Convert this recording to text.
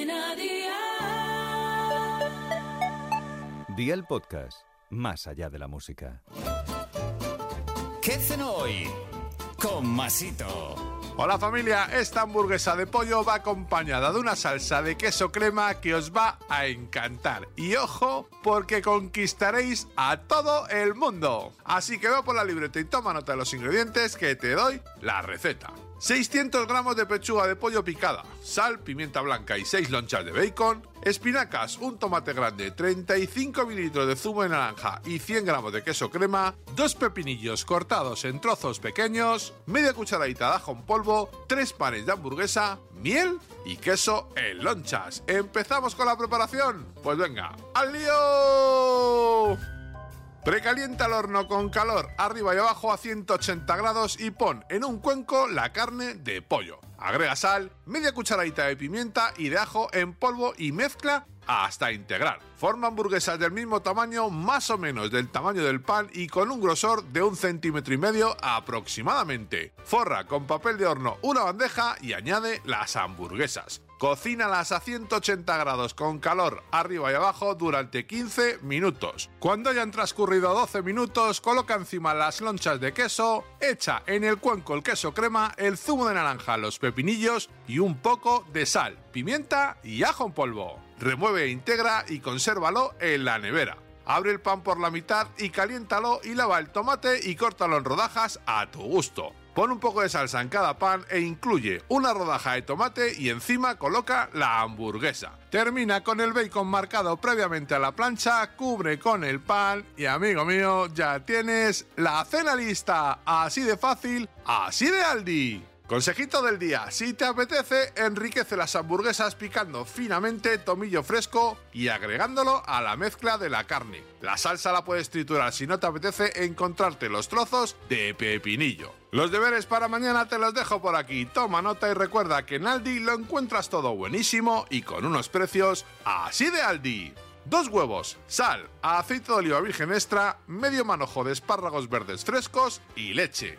Cadena Dial. Día el podcast, más allá de la música. ¿Qué cenó hoy? Con Masito. Hola familia, esta hamburguesa de pollo va acompañada de una salsa de queso crema que os va a encantar. Y ojo, porque conquistaréis a todo el mundo. Así que ve por la libreta y toma nota de los ingredientes que te doy la receta. 600 gramos de pechuga de pollo picada, sal, pimienta blanca y 6 lonchas de bacon, espinacas, un tomate grande, 35 mililitros de zumo de naranja y 100 gramos de queso crema, dos pepinillos cortados en trozos pequeños, media cucharadita de ajo en polvo, tres panes de hamburguesa, miel y queso en lonchas. ¿Empezamos con la preparación? Pues venga, ¡al lío! Precalienta el horno con calor arriba y abajo a 180 grados y pon en un cuenco la carne de pollo. Agrega sal, media cucharadita de pimienta y de ajo en polvo y mezcla hasta integrar. Forma hamburguesas del mismo tamaño, más o menos del tamaño del pan y con un grosor de un centímetro y medio aproximadamente. Forra con papel de horno una bandeja y añade las hamburguesas. Cocínalas a 180 grados con calor arriba y abajo durante 15 minutos. Cuando hayan transcurrido 12 minutos, coloca encima las lonchas de queso, echa en el cuenco el queso crema, el zumo de naranja, los pepinillos y un poco de sal, pimienta y ajo en polvo. Remueve e integra y consérvalo en la nevera. Abre el pan por la mitad y caliéntalo y lava el tomate y córtalo en rodajas a tu gusto. Pon un poco de salsa en cada pan e incluye una rodaja de tomate y encima coloca la hamburguesa. Termina con el bacon marcado previamente a la plancha, cubre con el pan y amigo mío ya tienes la cena lista. Así de fácil, así de Aldi. Consejito del día, si te apetece, enriquece las hamburguesas picando finamente tomillo fresco y agregándolo a la mezcla de la carne. La salsa la puedes triturar si no te apetece encontrarte los trozos de pepinillo. Los deberes para mañana te los dejo por aquí. Toma nota y recuerda que en Aldi lo encuentras todo buenísimo y con unos precios así de Aldi. Dos huevos, sal, aceite de oliva virgen extra, medio manojo de espárragos verdes frescos y leche.